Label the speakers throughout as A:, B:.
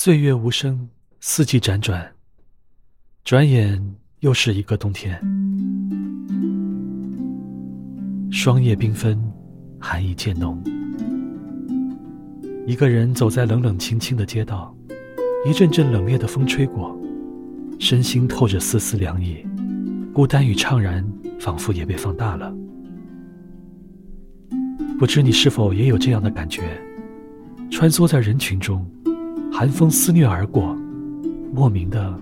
A: 岁月无声，四季辗转，转眼又是一个冬天。霜叶缤纷，寒意渐浓。一个人走在冷冷清清的街道，一阵阵冷冽的风吹过，身心透着丝丝凉意，孤单与怅然仿佛也被放大了。不知你是否也有这样的感觉？穿梭在人群中。寒风肆虐而过，莫名的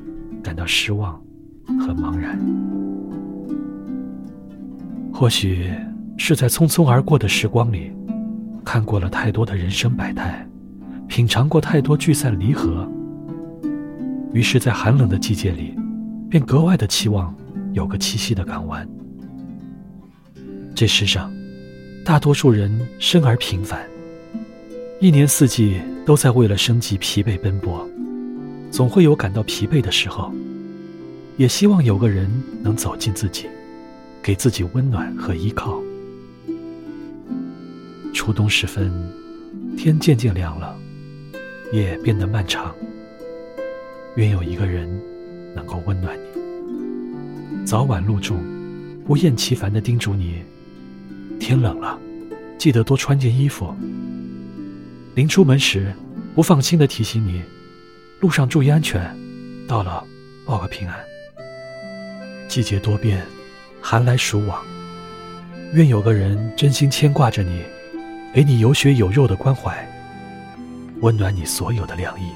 A: 感到失望和茫然。或许是在匆匆而过的时光里，看过了太多的人生百态，品尝过太多聚散离合，于是，在寒冷的季节里，便格外的期望有个栖息的港湾。这世上，大多数人生而平凡，一年四季。都在为了生计疲惫奔波，总会有感到疲惫的时候。也希望有个人能走进自己，给自己温暖和依靠。初冬时分，天渐渐凉了，夜变得漫长。愿有一个人能够温暖你，早晚露重，不厌其烦地叮嘱你：天冷了，记得多穿件衣服。临出门时，不放心的提醒你：路上注意安全，到了报个平安。季节多变，寒来暑往，愿有个人真心牵挂着你，给你有血有肉的关怀，温暖你所有的凉意。